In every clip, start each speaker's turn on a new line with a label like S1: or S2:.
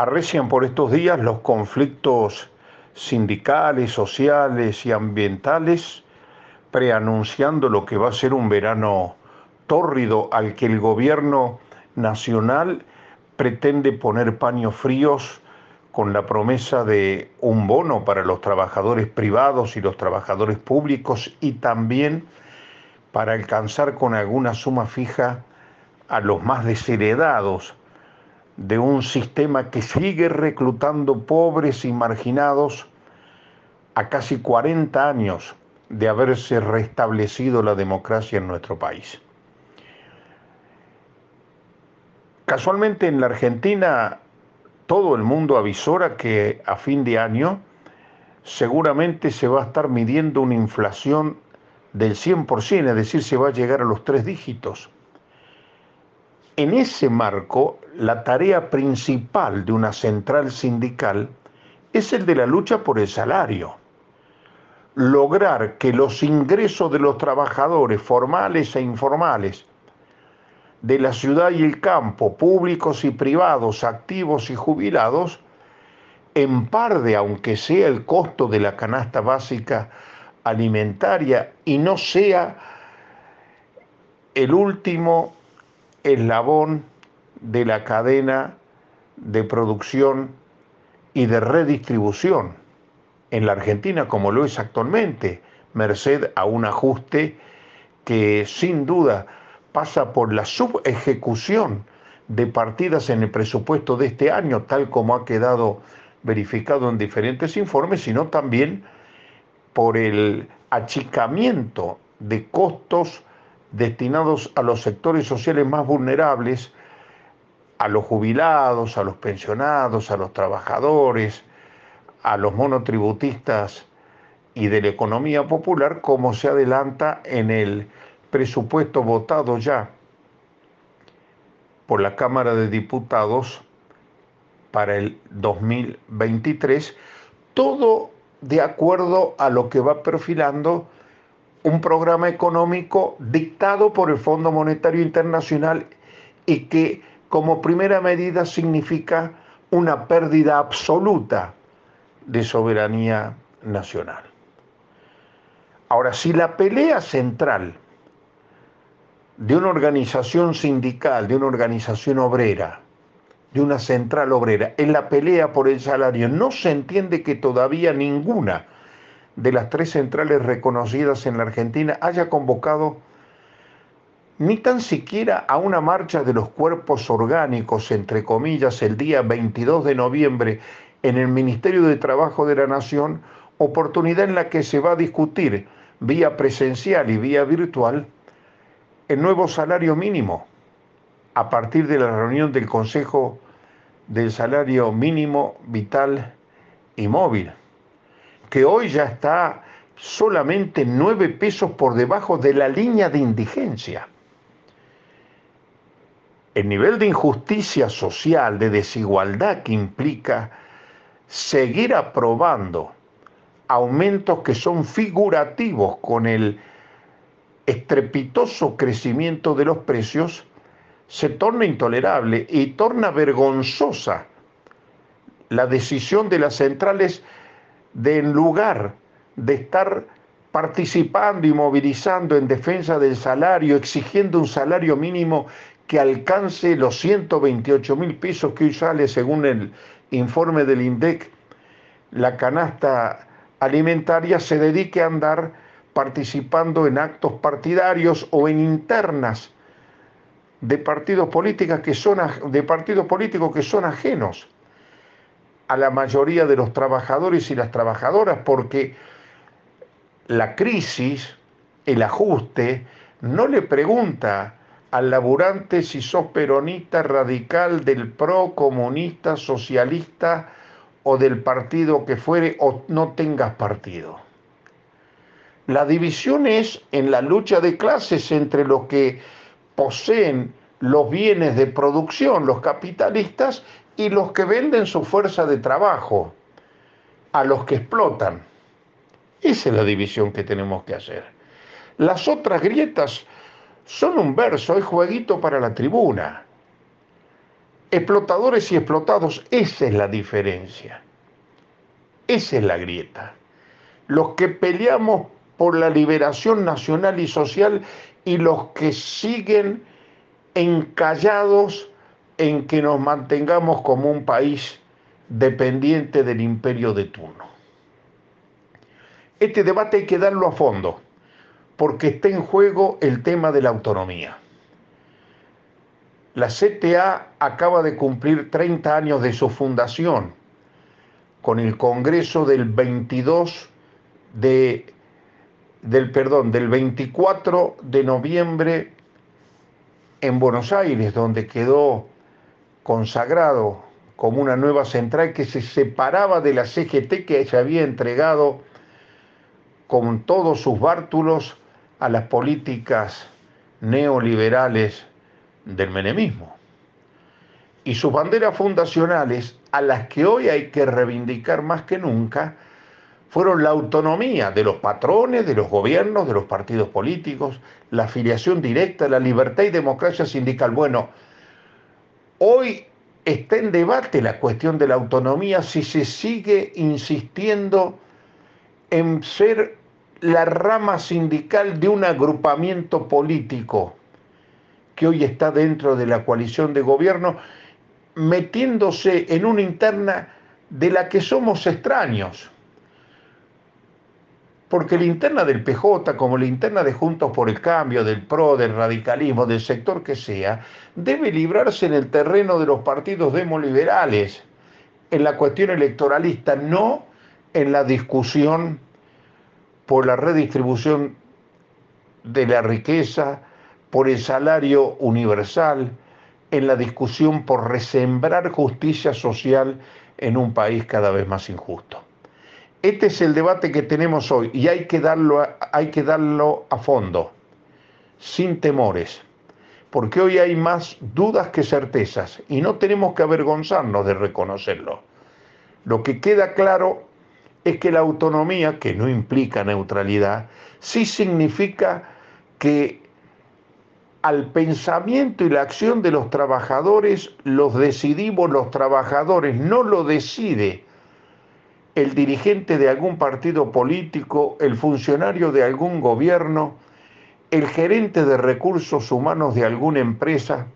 S1: Arrecian por estos días los conflictos sindicales, sociales y ambientales, preanunciando lo que va a ser un verano tórrido al que el gobierno nacional pretende poner paños fríos con la promesa de un bono para los trabajadores privados y los trabajadores públicos y también para alcanzar con alguna suma fija a los más desheredados de un sistema que sigue reclutando pobres y marginados a casi 40 años de haberse restablecido la democracia en nuestro país. Casualmente en la Argentina todo el mundo avisora que a fin de año seguramente se va a estar midiendo una inflación del 100%, es decir, se va a llegar a los tres dígitos. En ese marco, la tarea principal de una central sindical es el de la lucha por el salario. Lograr que los ingresos de los trabajadores formales e informales de la ciudad y el campo, públicos y privados, activos y jubilados, en par de, aunque sea el costo de la canasta básica alimentaria y no sea el último eslabón de la cadena de producción y de redistribución en la Argentina como lo es actualmente, merced a un ajuste que sin duda pasa por la subejecución de partidas en el presupuesto de este año, tal como ha quedado verificado en diferentes informes, sino también por el achicamiento de costos destinados a los sectores sociales más vulnerables, a los jubilados, a los pensionados, a los trabajadores, a los monotributistas y de la economía popular, como se adelanta en el presupuesto votado ya por la Cámara de Diputados para el 2023, todo de acuerdo a lo que va perfilando un programa económico dictado por el Fondo Monetario Internacional y que como primera medida significa una pérdida absoluta de soberanía nacional. Ahora, si la pelea central de una organización sindical, de una organización obrera, de una central obrera, en la pelea por el salario, no se entiende que todavía ninguna de las tres centrales reconocidas en la Argentina haya convocado ni tan siquiera a una marcha de los cuerpos orgánicos, entre comillas, el día 22 de noviembre en el Ministerio de Trabajo de la Nación, oportunidad en la que se va a discutir vía presencial y vía virtual el nuevo salario mínimo a partir de la reunión del Consejo del Salario Mínimo Vital y Móvil, que hoy ya está solamente nueve pesos por debajo de la línea de indigencia. El nivel de injusticia social, de desigualdad que implica seguir aprobando aumentos que son figurativos con el estrepitoso crecimiento de los precios, se torna intolerable y torna vergonzosa la decisión de las centrales de en lugar de estar participando y movilizando en defensa del salario, exigiendo un salario mínimo que alcance los 128 mil pesos que hoy sale según el informe del INDEC, la canasta alimentaria se dedique a andar participando en actos partidarios o en internas de partidos políticos que son de partidos políticos que son ajenos a la mayoría de los trabajadores y las trabajadoras porque la crisis, el ajuste no le pregunta al laburante si sos peronista, radical, del pro, comunista, socialista o del partido que fuere o no tengas partido. La división es en la lucha de clases entre los que poseen los bienes de producción, los capitalistas, y los que venden su fuerza de trabajo a los que explotan. Esa es la división que tenemos que hacer. Las otras grietas son un verso, es jueguito para la tribuna. Explotadores y explotados, esa es la diferencia. Esa es la grieta. Los que peleamos por la liberación nacional y social y los que siguen encallados en que nos mantengamos como un país dependiente del imperio de turno. Este debate hay que darlo a fondo, porque está en juego el tema de la autonomía. La CTA acaba de cumplir 30 años de su fundación con el Congreso del 22 de del perdón, del 24 de noviembre en Buenos Aires, donde quedó consagrado como una nueva central que se separaba de la CGT que se había entregado con todos sus bártulos a las políticas neoliberales del menemismo. Y sus banderas fundacionales, a las que hoy hay que reivindicar más que nunca, fueron la autonomía de los patrones, de los gobiernos, de los partidos políticos, la afiliación directa, la libertad y democracia sindical. Bueno, hoy está en debate la cuestión de la autonomía si se sigue insistiendo en ser la rama sindical de un agrupamiento político que hoy está dentro de la coalición de gobierno, metiéndose en una interna de la que somos extraños porque la interna del PJ, como la interna de Juntos por el Cambio, del PRO, del radicalismo, del sector que sea, debe librarse en el terreno de los partidos demoliberales, en la cuestión electoralista, no en la discusión por la redistribución de la riqueza, por el salario universal, en la discusión por resembrar justicia social en un país cada vez más injusto. Este es el debate que tenemos hoy y hay que darlo a, hay que darlo a fondo, sin temores, porque hoy hay más dudas que certezas y no tenemos que avergonzarnos de reconocerlo. Lo que queda claro es que la autonomía, que no implica neutralidad, sí significa que al pensamiento y la acción de los trabajadores los decidimos los trabajadores, no lo decide el dirigente de algún partido político, el funcionario de algún gobierno, el gerente de recursos humanos de alguna empresa.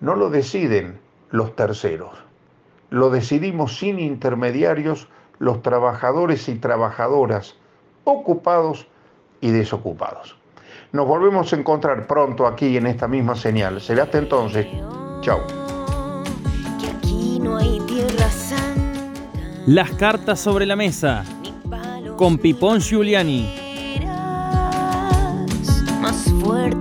S1: No lo deciden los terceros, lo decidimos sin intermediarios los trabajadores y trabajadoras, ocupados y desocupados. Nos volvemos a encontrar pronto aquí en esta misma señal. Será hasta entonces. Chao.
S2: Las cartas sobre la mesa con Pipón Giuliani.
S3: Más fuerte